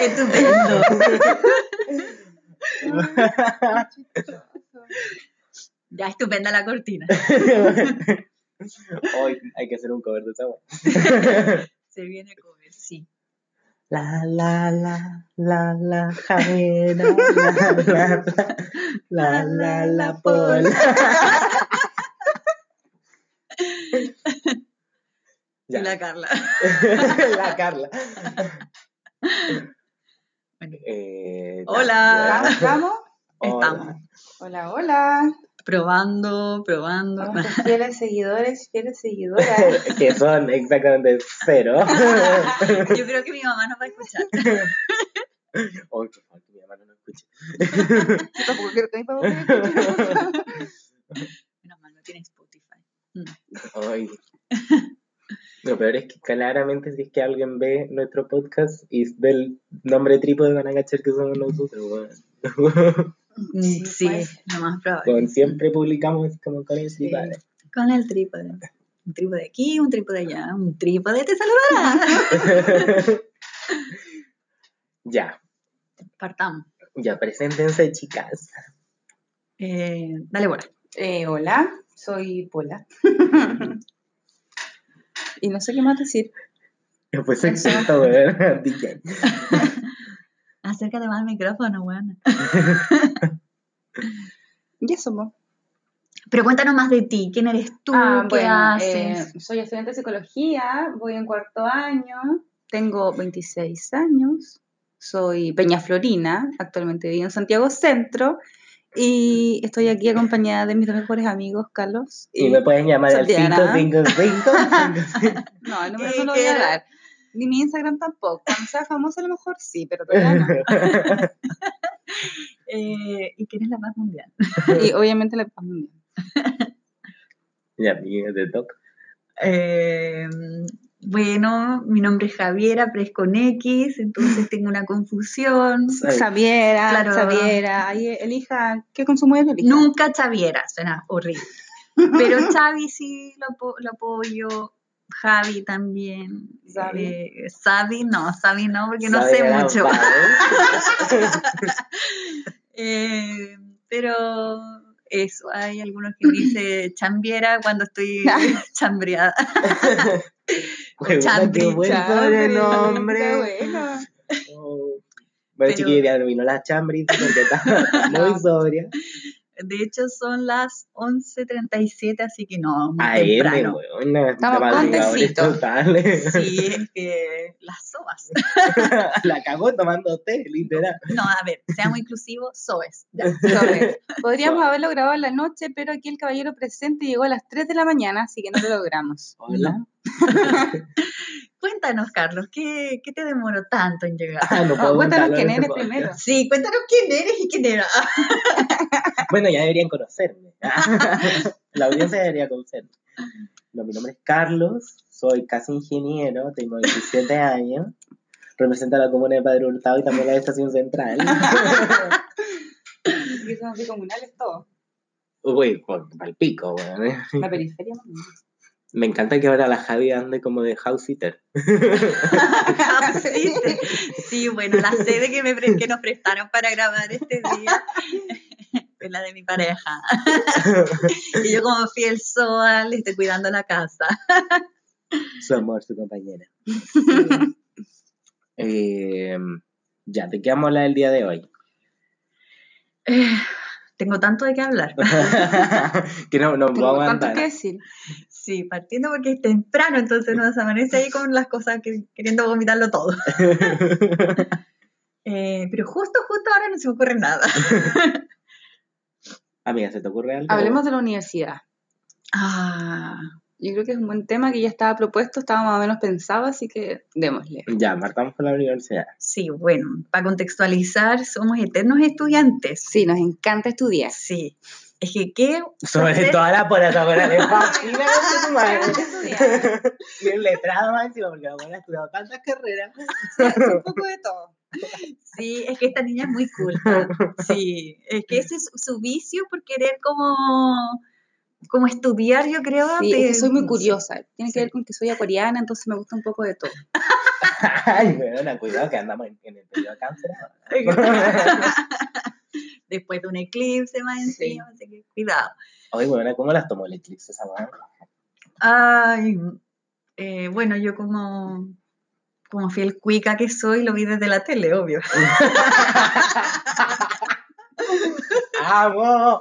Estupendo. ya estupenda la cortina. Hoy hay que hacer un cover de esa. Se viene cover, sí. La la la la la Javiera, la la la la la la Pola. Y Ya. la Carla. la Carla. Bueno, Eh, Hola. ¿Estamos? Estamos Hola, hola. probando, probando. Nuestros fieles seguidores, fieles seguidoras. que son exactamente cero. Yo creo que mi mamá nos va a escuchar. Ay, por favor, que mi mamá no nos escuche. Yo tampoco quiero que mi papá me escuche. Menos mal, no tiene Spotify. Mm. Ay. Lo peor es que claramente si es que alguien ve nuestro podcast y ve el nombre trípode van a cachar que somos nosotros, weón. Sí, Sí, pues. lo más probable. Weón, Siempre publicamos como con el Sí. trípode. Con el trípode. Un trípode aquí, un trípode allá, un trípode te saludará. ya, Partamos. ya, preséntense, chicas. Eh, dale, bola. Eh, hola, soy Pola. y no sé qué más decir. Después exento, weón. DJ. Acércate más al micrófono, weón. Ya somos. Pero cuéntanos más de ti. ¿Quién eres tú? Ah, ¿Qué bueno, haces? eh, soy estudiante de psicología, voy en cuarto año, tengo 26 años, soy Peña Florina, actualmente vivo en Santiago Centro y estoy aquí acompañada de mis dos mejores amigos, Carlos. Y me pueden llamar al Santiana. 555. No, el número ¿Qué no lo voy a dar. Ni mi Instagram tampoco. Cuando sea famosa a lo mejor sí, pero todavía no. Eh, ¿Y quién es la más mundial? Y obviamente la paz mundial. ya, y te toca. Eh, bueno, mi nombre es Javiera, pero es con X, entonces tengo una confusión. Xaviera, Claro. Xaviera, ahí elija, ¿qué consumo es elija? Nunca Chaviera, suena horrible. Pero Xavi sí lo, apo- lo apoyo. Javi también. Xavi. Eh, Xavi no, Xavi no, porque no sé mucho. Eh, pero eso, hay algunos que me dicen chambiera cuando estoy chambreada. Chambri, qué buen sobrenombre. qué bueno. Oh. Bueno, Pero- chiquillos, ya terminó la chambri porque está muy sobria. De hecho, son las 11.37, así que no, muy AM, temprano. weona. Estamos totales. Sí, es que las sobas. la cagó tomando té, literal. No, a ver, seamos inclusivos, sobes. Ya. Podríamos haberlo grabado en la noche, pero aquí el caballero presente llegó a las 3 de la mañana, así que no lo logramos. Hola. Cuéntanos, Carlos, ¿qué, qué te demoró tanto en llegar? Ah, no Ah, puedo cuéntanos quién este eres primero. Sí, cuéntanos quién eres y quién era. Bueno, ya deberían conocerme. la audiencia debería conocerme. No, mi nombre es Carlos, soy casi ingeniero, tengo 17 años, represento a la comuna de Padre Hurtado y también la estación central. Que son así comunales todos. Uy, por el pico, weón. La periferia. ¿no? Me encanta que ahora la Javi ande como de house sitter. sí, sí, bueno, la sede que, me, que nos prestaron para grabar este día es la de mi pareja. y yo como fiel soa le estoy cuidando la casa. Su amor, su compañera. Eh, ya, ¿de qué vamos a hablar el día de hoy? Eh, tengo tanto de qué hablar. que no, no Tengo vamos a tanto andar. que decir. Sí, partiendo porque es temprano, entonces nos amanece ahí con las cosas que, queriendo vomitarlo todo. Eh, pero justo, justo ahora no se me ocurre nada. Amiga, ¿se te ocurre algo? Hablemos de la universidad. Ah, Yo creo que es un buen tema que ya estaba propuesto, estaba más o menos pensado, así que démosle. Ya, marcamos con la universidad. sí, bueno, para contextualizar, somos eternos estudiantes. Sí, nos encanta estudiar. Sí. Es que qué... Sobre toda la la de madre. El letrado más encima, porque la buena ha estudiado tantas carreras. Un poco de todo. Sí, es que esta niña es muy culta. Sí, es que ese es su vicio por querer como, como estudiar, yo creo. Sí, es de- que soy muy curiosa. Tiene que ver con que soy acuariana, entonces me gusta un poco de todo. Ay, weona, cuidado que andamos en, en el periodo de cáncer. Después de un eclipse más encima, así que cuidado. Oye, weona, ¿cómo las tomó el eclipse esa weá? Ay, eh, bueno, yo como, como fiel cuica que soy, lo vi desde la tele, obvio. ¡Vamos!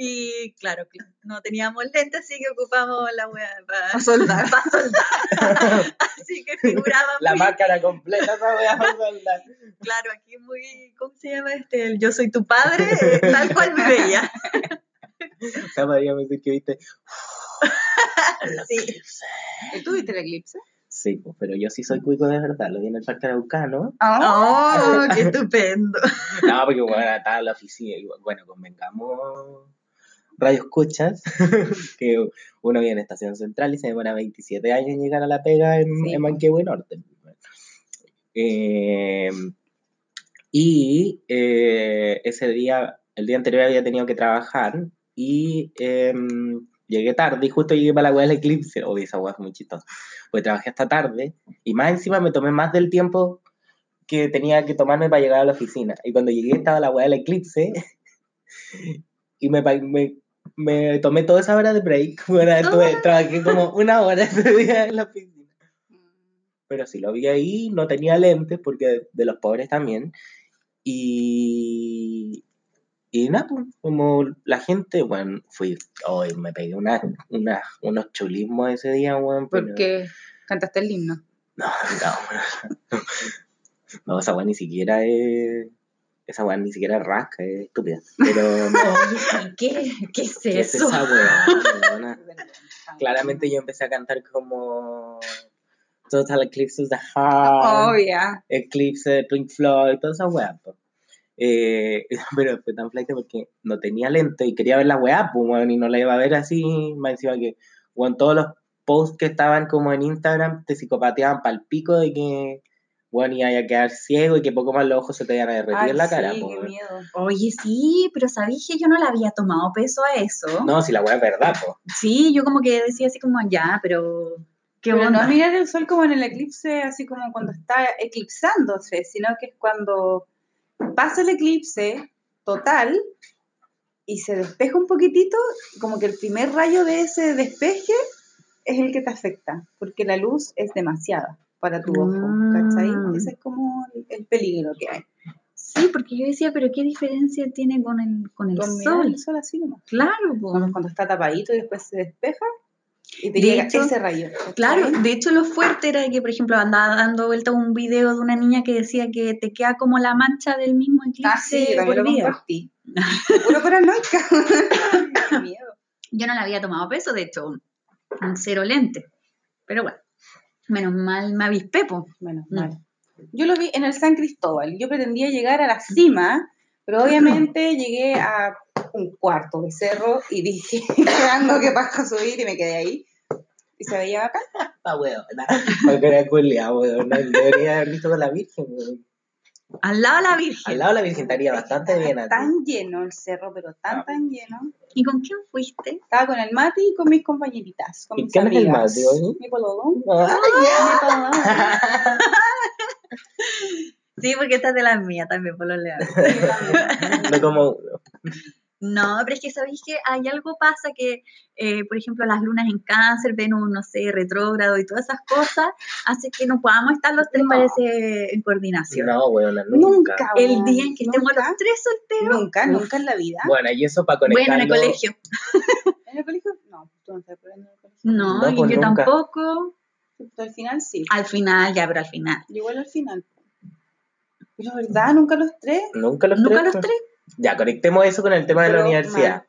Y claro, cl- no teníamos lentes, así que ocupamos la wea para A soldar. soldar. así que figuraba La muy, máscara completa weá para soldar. claro, aquí muy, ¿cómo se llama este? El yo soy tu padre, eh, tal cual me veía. O sea, podríamos decir que viste. Sí. ¿Y tú viste el eclipse? Sí, pues, pero yo sí soy cuico de verdad, lo vi en el Parque Araucano. ¡Oh, qué estupendo! No, porque bueno, estaba en la oficina y bueno, convengamos radio escuchas, que uno viene en Estación Central y se demora 27 años en llegar a la pega en, Sí, en. Manquehue Norte. Eh, y eh, ese día, el día anterior había tenido que trabajar y em, llegué tarde y justo llegué para la weá del eclipse. Obvio, esa weá fue muy chistosa. Pues trabajé hasta tarde y más encima me tomé más del tiempo que tenía que tomarme para llegar a la oficina. Y cuando llegué estaba la weá del eclipse y me, me, me tomé toda esa hora de break. Bueno, estuve- trabajé como una hora ese día en la oficina. Pero sí lo vi ahí, no tenía lentes porque de los pobres también. Y, y nada, pues, como la gente, bueno, fui, hoy me pegué una, una, unos chulismos ese día, weón. pero- Porque cantaste el himno. no, no. No, esa weá ni siquiera es. Esa weá ni siquiera es rasca, es estúpida. Pero Oye, ¿qué, qué es ¿qué es eso? esa weá? Claramente yo empecé a cantar como. Total Eclipse of the Heart, Obvia. Eclipse de Pink Floyd, toda esa weá. po. Eh, pero fue tan flight porque no tenía lente y quería ver la weá, pues, weón, y no la iba a ver así. Más encima que, weón, todos los posts que estaban como en Instagram te psicopateaban para el pico de que, weón, iba a quedar ciego y que poco más los ojos se te iban a derretir Ay, en la cara. sí, po, qué miedo. Oye, sí, pero sabéis que yo no le había tomado peso a eso. No, si la weá es verdad, pues. Sí, yo como que decía así como, ya, pero ¿qué Pero onda? no mirar el sol como en el eclipse, así como cuando está eclipsándose, sino que es cuando pasa el eclipse total y se despeja un poquitito, como que el primer rayo de ese despeje es el que te afecta, porque la luz es demasiada para tu ojo, ¿cachai? Mm. Ese es como el, el peligro que hay. Sí, porque yo decía, pero ¿qué diferencia tiene con el, con el Con sol? el sol así nomás. Claro, po. Cuando, está tapadito y después se despeja y te De llega hecho, ese rayo. ¿cachai? Claro, de hecho lo fuerte era que, por ejemplo, andaba dando vuelta un video de una niña que decía que te queda como la mancha del mismo eclipse Ah, sí, también lo compartí. Puro paranoica. Miedo. Yo no le había tomado peso, de hecho, un cero lente. Pero bueno, menos mal me avispé, po. Menos Mm. mal. Yo lo vi en el San Cristóbal. Yo pretendía llegar a la cima, pero obviamente llegué a un cuarto de cerro y dije, ando que paso subir y me quedé ahí. Y se veía acá. Esta weón. Porque era culiao, weón. Debería haber visto con la Virgen, weón. Al lado de la Virgen. Al lado de la Virgen estaría bastante bien a ti. Tan lleno el cerro, pero tan, Ah. tan lleno. ¿Y con quién fuiste? Estaba con el Mati y con mis compañeritas. Con ¿Y mis quién es el amigas. Mati, oye? Mi pololo. Ah, Sí, porque esta es de las mías también, por lo leal. No como uno. No, pero es que sabéis que hay algo pasa que, eh, por ejemplo, las lunas en cáncer, Venus, no sé, retrógrado y todas esas cosas, hace que no podamos estar los tres, No. parece, en coordinación. No, weón, nunca. Nunca. El weón, día en que estemos nunca, los tres solteros. Nunca, nunca en la vida. Bueno, y eso para Bueno, conectarlo. en el colegio. ¿En el colegio? No, tú no estás en el colegio. No, No, y pues yo nunca. tampoco. Al final sí. Al final, ya, pero al final. Igual al final. Pero verdad, nunca los tres. Nunca los Nunca tres. los tres. Ya, conectemos eso con el tema de la universidad.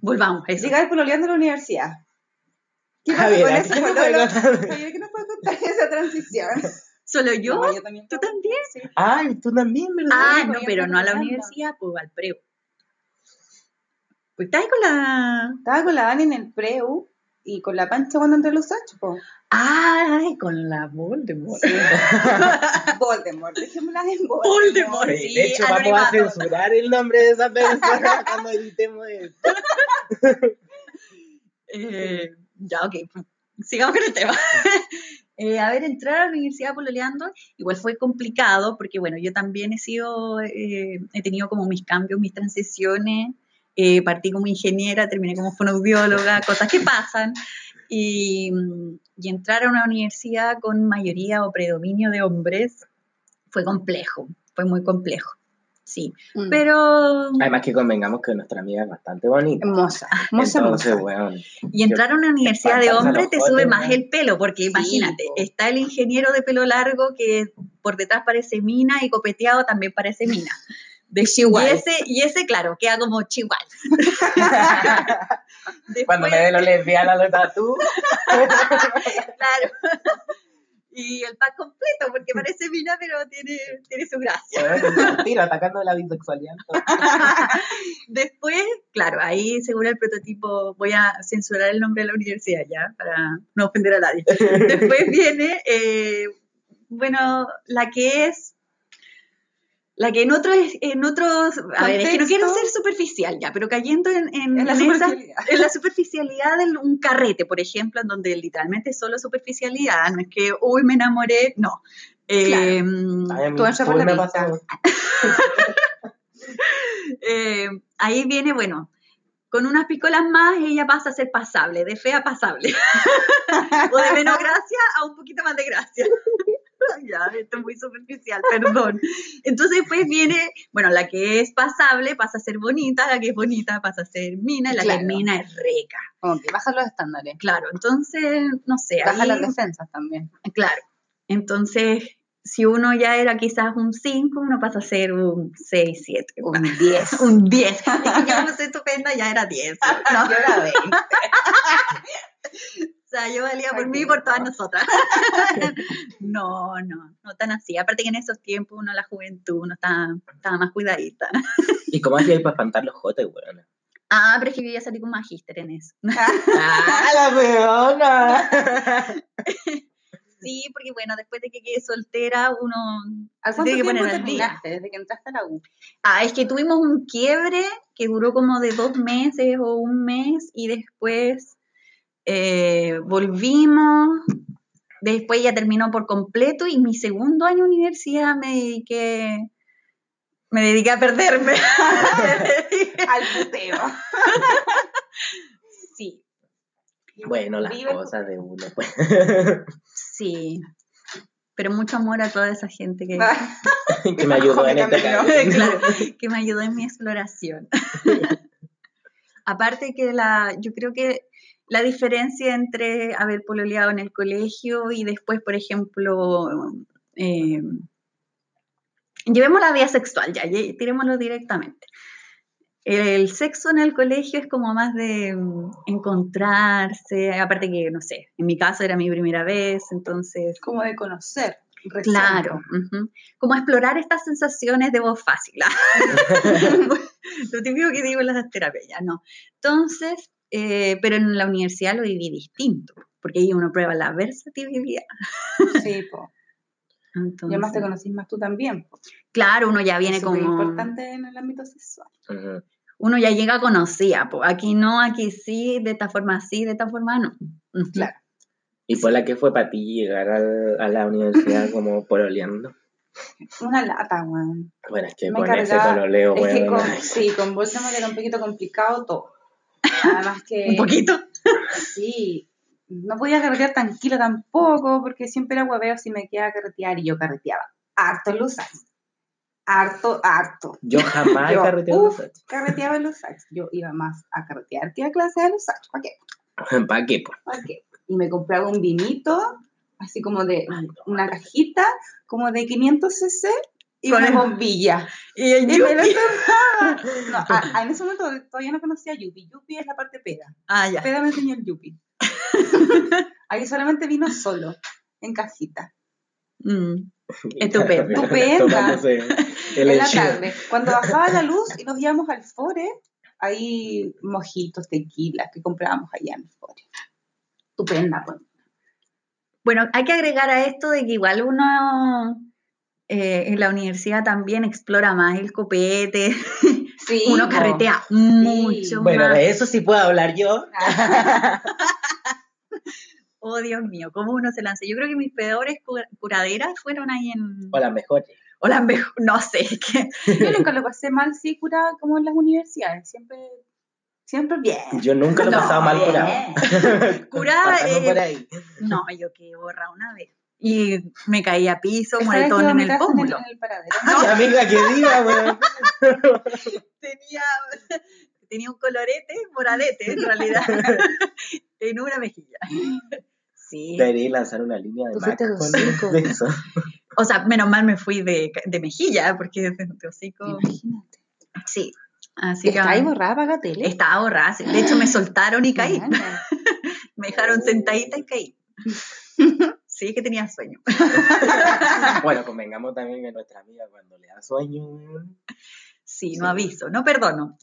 Volvamos a eso. Llegar pololeando a la universidad. ¿Qué pasa Javier, con ¿a eso? qué nos puede contar? Javier, ¿qué nos puede contar esa transición? ¿Solo yo? No, yo también. ¿Tú también? Sí. Ay, tú también, ¿verdad? Ah, no, pero estaba no a la universidad, pues al preu. Pues estás ahí con la. Estaba con la Dani en el preu y con la pancha cuando entré a los ocho, po. Ay, con la Voldemort. Voldemort, dejémosla en Voldemort. Voldemort. Sí, Sí, de hecho, vamos a anonimato. censurar el nombre de esa persona cuando editemos esto. Eh, ya, ok. Sigamos con el tema. Eh, a ver, entrar a la universidad pololeando igual fue complicado porque, bueno, yo también he sido, eh, he tenido como mis cambios, mis transiciones. Eh, partí como ingeniera, terminé como fonoaudióloga, cosas que pasan. Y, y entrar a una universidad con mayoría o predominio de hombres fue complejo, fue muy complejo. Sí, Mm. pero Además que convengamos que nuestra amiga es bastante bonita. Hermosa, hermosa, Entonces, hermosa. weón. y entrar a una universidad de los te sube más el pelo, porque imagínate, po. está el ingeniero de pelo largo que por detrás parece mina y copeteado también parece mina. De Chihuahua. Y ese, y ese, claro, queda como chihuahua. Cuando me ve lo lesbiana lo tatú. claro. Y el pack completo, porque parece mina, pero tiene, tiene su gracia. Tiro, atacando la bisexualidad. Después, claro, ahí según el prototipo, voy a censurar el nombre de la universidad ya, para no ofender a nadie. Después viene, eh, bueno, la que es, la que en otros, en otros, a ver, es que no quiero ser superficial ya, pero cayendo en, en, la esa- superficialidad. en la superficialidad de un carrete, por ejemplo, en donde literalmente es solo superficialidad, no es que, uy, me enamoré, no. Eh, Ay, me eh, ahí viene, bueno, con unas picolas más ella pasa a ser pasable, de fea a pasable. o de menos gracia a un poquito más de gracia. Ya, esto es muy superficial, perdón. Entonces después viene, bueno, la que es pasable pasa a ser bonita, la que es bonita pasa a ser mina, y la que es mina es reca. Que baja los estándares. Claro, entonces, no sé, Baja ahí- las defensas también. Claro. Entonces, si uno ya era quizás un 5, uno pasa a ser un 6, 7. Un 10. Un 10. Y yo como soy estupenda, ya era 10. ¿no? Yo era 20. Sea, yo valía por mí y por todas nosotras. No, no, no tan así. Aparte que en esos tiempos uno, la juventud, uno estaba, estaba más cuidadita. ¿Y cómo hacía para espantar los jotes, weón? Ah, pero es que yo ya salí con magíster en eso. ¡Ah, la weona! Sí, porque bueno, después de que quedé soltera, uno ¿A se cuánto que tiempo terminaste desde que entraste a la U? Ah, es que tuvimos un quiebre que duró como de dos meses o un mes y después eh, volvimos, después ya terminó por completo y mi segundo año de universidad me dediqué, me dediqué a perderme. Al puteo. sí, Bueno, las Vive- cosas de uno, pues. sí. Pero mucho amor a toda esa gente que, que me ayudó en este claro, que me ayudó en mi exploración. Aparte que la, yo creo que la diferencia entre haber pololeado en el colegio y después, por ejemplo, eh, llevemos la vía sexual, ya, tirémoslo directamente. El sexo en el colegio es como más de mm, encontrarse, aparte que, no sé, en mi caso era mi primera vez, entonces Como de conocer. recién. Claro, ujú. como explorar estas sensaciones de voz fácil. lo típico que digo en las terapias, no. Entonces, eh, pero en la universidad lo viví distinto, porque ahí uno prueba la versatilidad. Sí, po. Y Entonces, además te conocís más tú también. po. claro, uno ya viene Es como... importante en el ámbito sexual. Uno ya llega conocida, po. aquí no, aquí sí, de esta forma sí, de esta forma no. Claro. ¿Y por la que fue para ti llegar al- a la universidad como pololeando? Una lata, weón. Bueno, es que Me con ese cargaba- pololeo, Es que weón. con, sí, con Voldemort era un poquito complicado todo. Además que... Un poquito. Sí, no podía carretear tranquila tampoco, porque siempre era hueveo si me quedaba a carretear y yo carreteaba. Harto en los años. Harto, harto. Yo jamás Yo, carreteado uf. los Carreteaba en los años. Yo iba más a carretear que a clase de los años. ¿Para qué? ¿Para qué? ¿Para qué? Y me compraba un vinito, así como de una cajita, como de 500 cc y Con una el- bombilla. Y el Y me lo. No, a- a- en ese momento todavía no conocía a Yupi. Yupi es la parte peda. Ah, ya. Peda me enseñó el Yupi. Ahí solamente vino solo, en cajita. Mm. Estupendo. Estupenda. En la tarde. Cuando bajaba la luz y nos íbamos al Fore, ahí mojitos, tequilas que comprábamos allá en el Fore. Estupenda, pues. Bueno, hay que agregar a esto de que igual uno eh, en la universidad también explora más el copete, Sí, uno carretea mucho Bueno, más. de eso sí puedo hablar yo. Oh, Dios mío, ¿cómo uno se lanza? Yo creo que mis peores cu- curaderas fueron ahí en... O las mejores. O las mejores, no sé, es que... Yo nunca lo pasé mal, sí, curada como en las universidades. Siempre, siempre bien. Yo nunca lo he No, pasado mal curado. Curada, Pasando eh, por ahí. No, yo quedé borra una vez. Y me caí a piso, ¿Sabes moretón que en el pómulo. En el. Ay, amiga, que diga, weón. Tenía, tenía un colorete, moradete en realidad, en una mejilla. Sí. Debería lanzar una línea de fuiste con de eso. O sea, menos mal me fui de, de mejilla, porque de, de hocico. Imagínate. Sí. Así que ¿Está ahí borrada para tele? estaba borrada. sí. De hecho, me soltaron y caí. Me dejaron sentadita y caí. Sí, que tenía sueño. Bueno, convengamos también que nuestra amiga cuando le da sueño. Sí, no aviso, no perdono.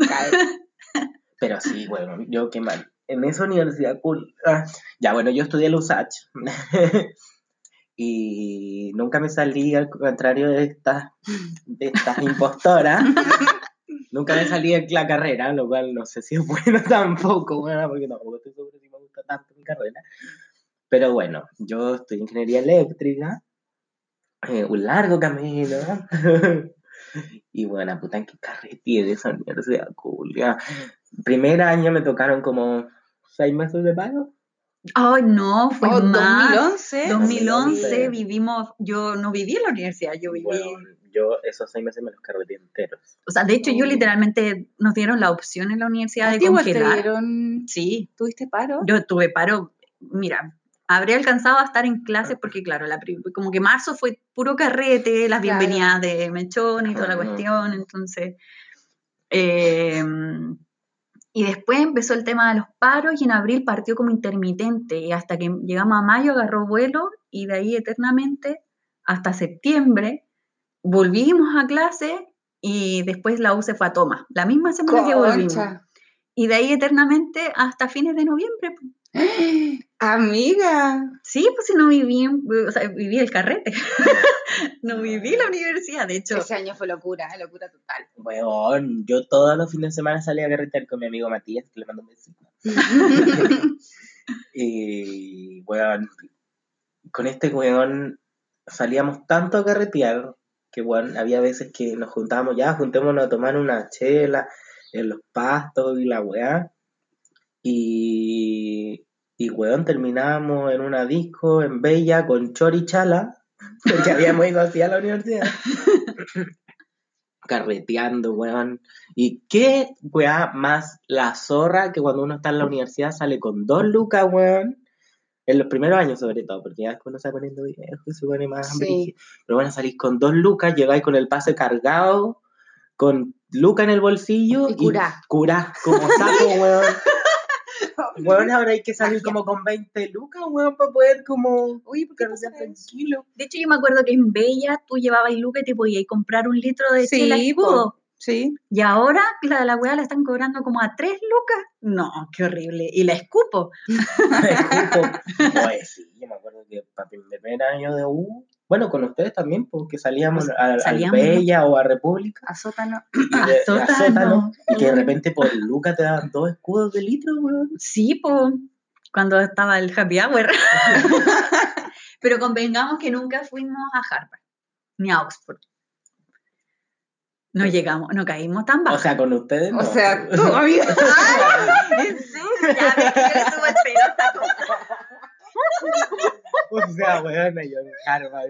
Pero sí, bueno, yo qué mal. En esa universidad cool. ah, ya, bueno, yo estudié en USACH. y nunca me salí al contrario de estas, de estas impostoras. nunca me salí en la carrera, lo cual no sé si es bueno tampoco, bueno, porque tampoco estoy seguro si me gusta tanto mi carrera. Pero bueno, yo estudié ingeniería eléctrica, eh, un largo camino. y bueno, puta, en qué carretera de esa universidad, culia. Primer año me tocaron como seis meses de paro. Ay, no, fue Oh, más. 2011. 2011 2011. vivimos, yo no viví en la universidad, yo viví, Bueno, yo esos seis meses me los carreteé enteros. o sea, de hecho yo literalmente nos dieron la opción en la universidad ¿A de igual te congelar. dieron, Sí, tuviste paro? yo tuve paro, mira, habría alcanzado a estar en clases porque claro, la, como que marzo fue puro carrete, las Claro. bienvenidas de Mechón y toda la Ajá. cuestión, entonces... eh, y después empezó el tema de los paros y en abril partió como intermitente y hasta que llegamos a mayo agarró vuelo y de ahí eternamente hasta septiembre volvimos a clase y después la U se fue a toma, la misma semana que volvimos. Y de ahí eternamente hasta fines de noviembre. Amiga. Sí, pues si no viví, en- o sea, viví el carrete. no viví la universidad, de hecho. Ese año fue locura, eh, locura total. Weón, yo todos los fines de semana salía a carretear con mi amigo Matías, que le mando un besito. Y, weón, con este weón salíamos tanto a carretear que, weón, había veces que nos juntábamos ya, juntémonos a tomar una chela en los pastos y la weá. Y, y weón, terminábamos en una disco en Bella con Chori Chala, porque habíamos ido así a la universidad. Carreteando, weón. ¿Y qué weá más la zorra que cuando uno está en la universidad sale con dos lucas, weón? En los primeros años, sobre todo, porque ya después uno se va poniendo viejo y se pone más Sí. Pero bueno, salís con dos lucas, llegáis con el pase cargado, con luca en el bolsillo Y curá. curá, como saco, weón. Weón, ahora hay que salir como con 20 lucas, weón, para poder como Uy, ¿por qué carretear pasa eso? tranquilo. De hecho, yo me acuerdo que en Bella tú llevabas lucas y te podías comprar un litro de Sí, chela po. escudo. Sí. Y ahora la de la weá la están cobrando como a tres lucas. No, qué horrible. Y la escupo. Escupo. Oye, sí, yo me acuerdo que para mi primer año de U, bueno, con ustedes también, porque salíamos a, al Salíamos. Bella o a República. A sótano. Y de, A a sótano. y que de repente por lucas te daban dos escudos de litro, weón. Sí, po, cuando estaba el happy hour. Pero convengamos que nunca fuimos a Harvard ni a Oxford. No llegamos, no caímos tan bajo. O sea, con ustedes no. O sea, tú, amiga. ¿En serio? Ya ves que yo le O sea, weón, yo en Harvard.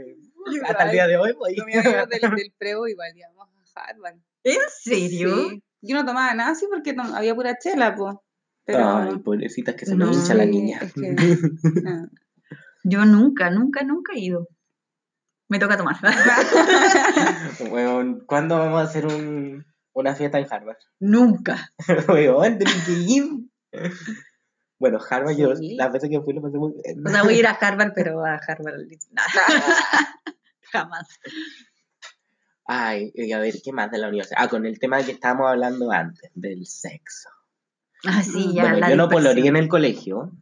Igual. Hasta el día de hoy, pues. Amigos del, del preo igual íbamos a Harvard. ¿En serio? Sí. Yo no tomaba nada así porque no- había pura chela, pues. Pero. Ay, pobrecitas que se No, me hincha la niña. es que- no. Yo nunca, nunca, nunca he ido. Me toca tomar. Weón, ¿cuándo vamos a hacer un, una fiesta en Harvard? nunca. Weón, tenés que ir. Bueno, Harvard, yo Sí. las veces que fui lo pasé muy bien. O sea, voy a ir a Harvard, pero a Harvard. nah, jamás. Ay, y a ver, ¿qué más de la universidad? Ah, con el tema que estábamos hablando antes, del sexo. Ah, sí, ya. bueno, la yo no poloría en el colegio,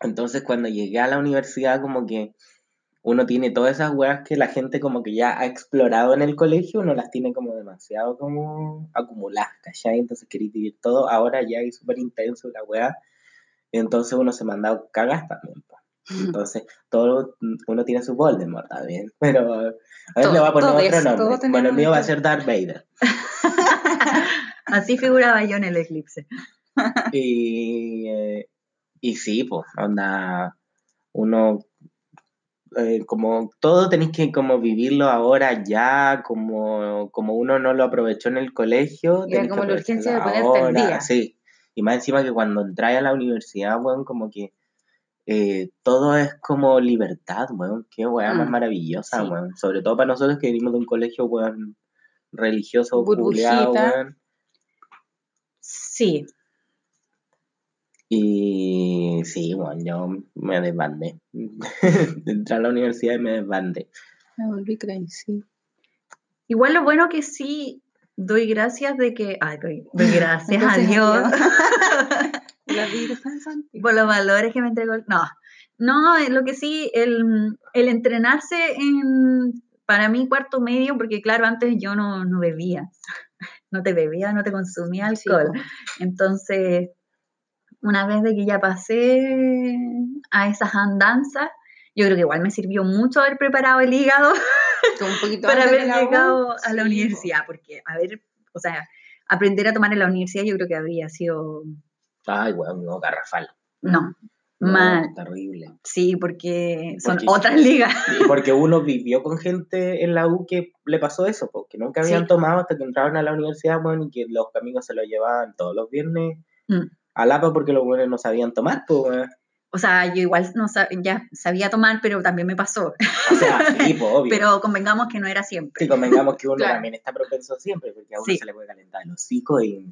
entonces cuando llegué a la universidad como que uno tiene todas esas weas que la gente como que ya ha explorado en el colegio, uno las tiene como demasiado como acumuladas, ¿cachai? Entonces quería vivir todo, ahora ya es súper intenso la wea, entonces uno se manda cagas también. po. Entonces, todo, uno tiene su Voldemort también. Pero a ver, Todo- le voy a poner otro eso, nombre. Bueno, el mío va a ser Darth Vader. Así figuraba yo en el eclipse. Y, eh, y sí, pues, onda, uno, eh, como todo tenéis que como vivirlo ahora ya, como, como uno no lo aprovechó en el colegio. Era que como la urgencia de ponerte ahora, día. Sí, y más encima que cuando entráis a la universidad, weón, como que eh, todo es como libertad, weón, qué weá más Mm, maravillosa, sí. weón, sobre todo para nosotros que venimos de un colegio, weón, religioso, culiao, weón. Sí, Y sí, bueno, yo me desbandé. Entré a la universidad y me desbandé. Me volví crazy. igual lo bueno que sí doy gracias de que, ay, doy, doy gracias, a Dios por los valores que me entregó. No, no, eh, lo que sí, el, el entrenarse en, para mí, cuarto medio, porque claro, antes yo no, no bebía, no te bebía, no te consumía alcohol. Entonces, una vez de que ya pasé a esas andanzas, yo creo que igual me sirvió mucho haber preparado el hígado un poquito para haber llegado a la universidad, porque, a ver, o sea, aprender a tomar en la universidad yo creo que habría sido, Ay, weón, no, garrafal. no, No, mal. Terrible. Sí, porque son Porque- otras ligas. Y porque uno vivió con gente en la U que le pasó eso, porque nunca habían Sí. tomado hasta que entraron a la universidad, bueno, y que los amigos se lo llevaban todos los viernes Mm. a Lapa porque los buenos no sabían tomar, pues. O sea, yo igual no sab- ya sabía tomar, pero también me pasó. O sea, sí, pues, obvio. Pero convengamos que no era siempre. Sí, convengamos que uno Claro. también está propenso siempre, porque a uno Sí. se le puede calentar el hocico y,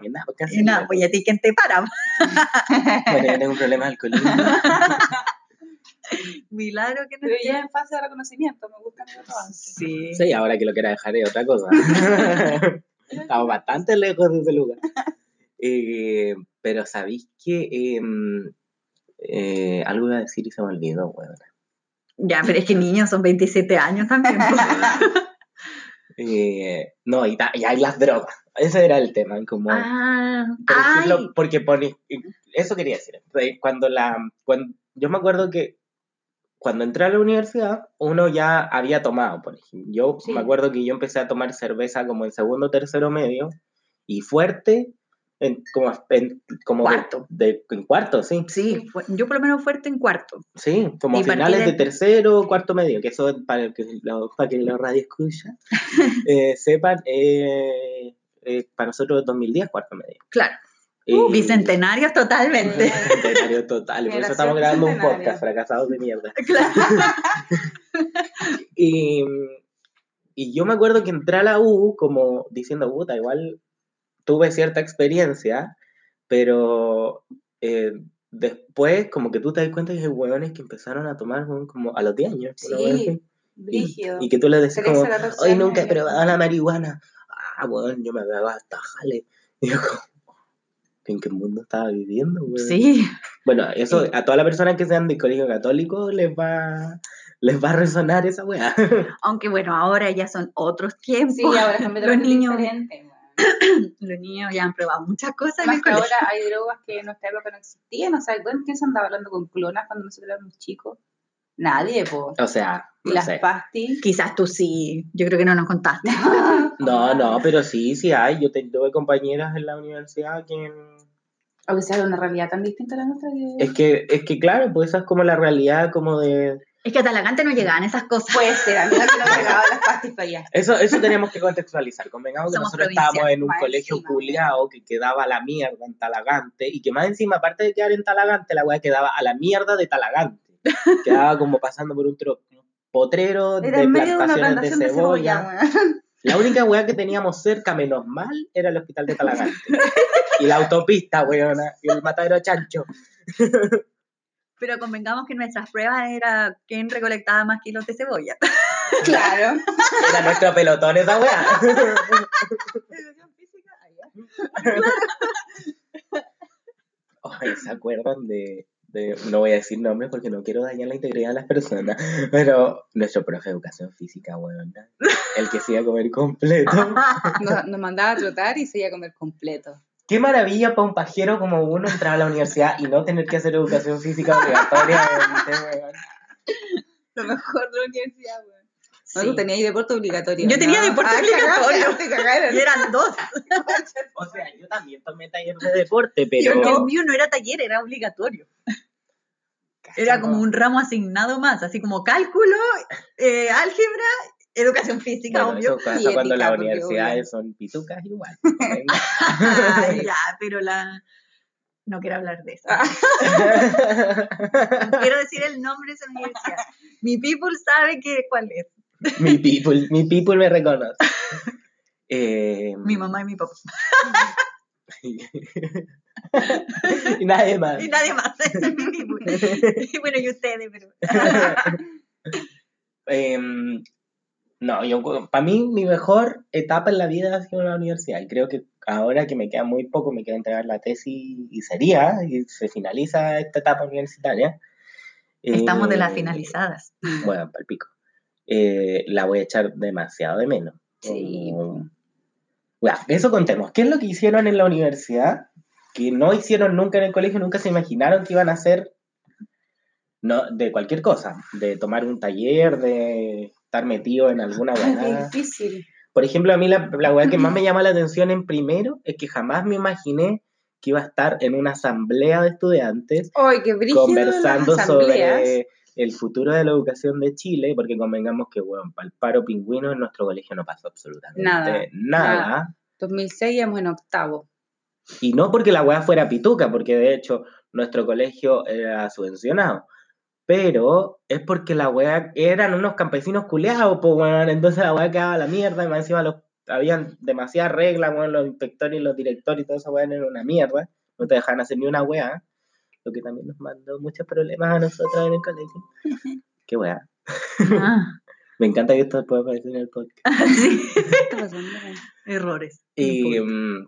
y nada, pues, casi nada, pues ¿y a ti quién te para? Bueno, yo tengo un problema de alcoholismo. Milagro que no Pero ya en fase de reconocimiento, me gusta avance. Sí. Sí, ahora que lo quiera dejar es otra cosa. Estamos bastante lejos de ese lugar. Eh, pero sabéis que em, eh, algo iba a decir y se me olvidó, weón. Ya, pero es que niños son 27 años también. Eh, no, y, ta- y hay las drogas. Ese era el tema. Como, ah, por ejemplo, porque pone, eso quería decir. Cuando la, cuando, yo me acuerdo que cuando entré a la universidad, uno ya había tomado, por ejemplo. Yo Sí. me acuerdo que yo empecé a tomar cerveza como en segundo, tercero medio y fuerte, en, como, en, como Cuarto. De, en cuarto, sí. sí, yo por lo menos fuerte en cuarto. Sí, como Y finales de de- tercero, cuarto medio, que eso para que lo, para que los radio escucha, eh, sepan, eh, eh, para nosotros es 2010, cuarto medio. Claro, Y- bicentenarios totalmente. Bicentenario total, por eso estamos grabando un podcast, fracasados de mierda. Claro. Y, y yo me acuerdo que entré a la U como diciendo, puta, igual tuve cierta experiencia, pero eh, después como que tú te das cuenta que hay hueones que empezaron a tomar como a los 10 años. Sí. Y, y que tú le decís 13, como, 14 hoy nunca he probado la marihuana. Ah, weón, yo me veo hasta jale. Y yo como, ¿en qué mundo estaba viviendo, weón? Sí, Bueno, eso a todas las personas que sean de colegio católico les va, les va a resonar esa weá. aunque bueno, ahora ya son otros tiempos. Sí, ahora es los niños, diferente. los niños ya han probado muchas cosas en Más el que ahora hay drogas que en nuestra época no existían. O sea, ¿quién quién se andaba hablando con clonas cuando nosotros éramos chicos? Nadie, po. O sea, no las sé. pastis. Quizás tú sí, yo creo que no nos contaste. No, no, pero sí, sí hay. Yo tuve compañeras en la universidad que... O que sea una realidad tan distinta a la nuestra que... Es que, es que claro, pues esa es como la realidad como de... Es que a Talagante no llegaban esas cosas. Puede ser, amiga, que no llegaban las pastis para allá. Eso, eso tenemos que contextualizar. Convengamos que Somos nosotros estábamos en un colegio encima. culiao que quedaba a la mierda en Talagante y que más encima, aparte de quedar en Talagante, la weá quedaba a la mierda de Talagante. Quedaba como pasando por un, tro- un potrero Era de en medio de una plantaciones de cebolla. La única weá que teníamos cerca, menos mal, era el hospital de Talagante. y la autopista, weona, y el matadero chancho. Pero convengamos que nuestras pruebas era quién recolectaba más kilos de cebolla. Claro. Era nuestro pelotón esa weá. Ay, ¿se acuerdan de, de- No voy a decir nombres porque no quiero dañar la integridad de las personas, pero nuestro profe de educación física, weón, el que se iba a comer completo. Nos, nos mandaba a trotar y se iba a comer completo. Qué maravilla para un pajero como uno entrar a la universidad y no tener que hacer educación física obligatoriamente, weón. Lo mejor de la universidad, weón. No, Sí. tú tenías deporte obligatorio. Yo tenía ¿no? deporte Ah, obligatorio. cagaron, te cagaron. Y eran dos. O sea, yo también tomé taller de deporte, Pero pero... el mío no era taller, era obligatorio. Era como un ramo asignado más, así como cálculo, eh, álgebra, educación física, Bueno, obvio. eso pasa Y cuando las universidades son pitucas igual. Ya, pero la... No quiero hablar de eso. No quiero decir el nombre de esa universidad. Mi people sabe que, cuál es. mi people, mi people me reconoce. Eh, Mi mamá y mi papá. y nadie más. Y nadie más. Es mi people. Bueno, y ustedes, pero... Em, no, yo para mí mi mejor etapa en la vida ha sido la universidad y creo que ahora que me queda muy poco, me queda entregar la tesis y sería, y se finaliza esta etapa universitaria. Estamos de eh, las finalizadas. Bueno, para pico. Eh, la voy a echar demasiado de menos. Sí. Como- Ya, eso contemos. ¿Qué es lo que hicieron en la universidad? Que no hicieron nunca en el colegio, nunca se imaginaron que iban a hacer no, de cualquier cosa, de tomar un taller, de estar metido en alguna qué hueá. difícil. Por ejemplo, a mí la, la hueá que más me llama la atención en primero es que jamás me imaginé que iba a estar en una asamblea de estudiantes qué conversando sobre el futuro de la educación de Chile, porque convengamos que, bueno, para el paro pingüino en nuestro colegio no pasó absolutamente Nada, nada. nada. 2006 íbamos en octavo. Y no porque la weá fuera pituca, porque de hecho nuestro colegio era subvencionado. Pero es porque la weá eran unos campesinos culeados, pues weón. Entonces la weá quedaba a la mierda, y más encima los, habían demasiadas reglas, weón, los inspectores y los directores y todo eso, weón, era una mierda. No te dejaban hacer ni una weá. Lo que también nos mandó muchos problemas a nosotros en el colegio. Qué weá. Ah, Me encanta que esto pueda aparecer en el podcast. sí. ¿Qué está pasando? Errores. Y, mm,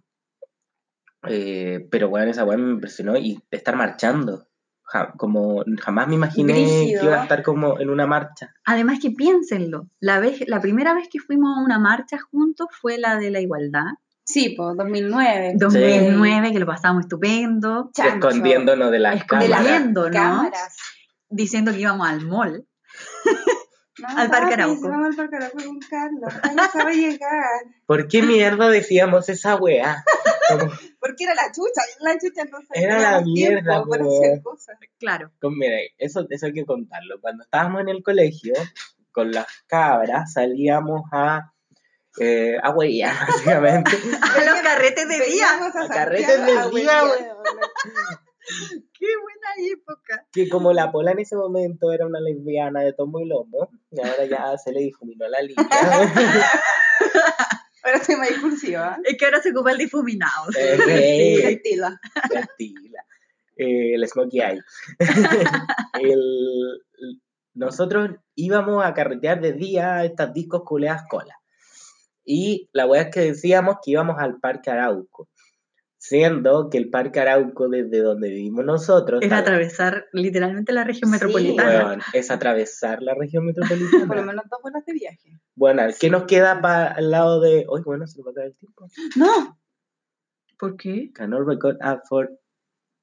eh, pero bueno, esa weá me impresionó y estar marchando. Ja- como jamás me imaginé Brígido. que iba a estar como en una marcha. Además que piénsenlo, la, vez, la primera vez que fuimos a una marcha juntos fue la de la igualdad, Sí, pues 2009. 2009, que lo pasamos estupendo, Chancho. Escondiéndonos de las Escondiendo. cámaras. Diciendo que íbamos al mall. No, Al Parque Arauco. Vamos al Parque Arauco con Carlos. Carlos sabe llegar. ¿Por qué mierda decíamos esa weá? Porque era la chucha. La chucha no sabía. Era la mierda, para hacer cosas. Claro. con- mira, eso, eso hay que contarlo. Cuando estábamos en el colegio, con las cabras salíamos a, eh, a huellar, básicamente. A los carretes de día. A carretes de día. Qué buena época. que como la pola en ese momento era una lesbiana de tomo y lomo, y ahora ya se le difuminó la línea. Ahora soy más discursiva. Es que ahora se ocupa el difuminado. Eh, Sí. Tranquila. Tranquila. Eh, el Smokey Eye. El- nosotros íbamos a carretear de día a estas discos culeas cola. Y la weá es que decíamos que íbamos al Parque Arauco. Siendo que el Parque Arauco, desde donde vivimos nosotros, tal- atravesar literalmente la región Sí, metropolitana. es atravesar la región Por lo metropolitana. menos dos horas de viaje. bueno, ¿qué nos queda para al lado de. Uy, bueno, se nos va a acabar el tiempo. No. ¿Por qué? cannot record app for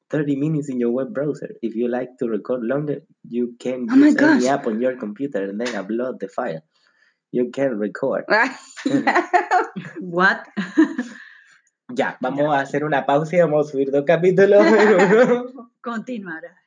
30 minutes in your web browser. If you like to record longer, you can Oh my use any app on your computer and then upload the file. You can record. What? Ya, vamos a hacer una pausa y vamos a subir dos capítulos. Continuará.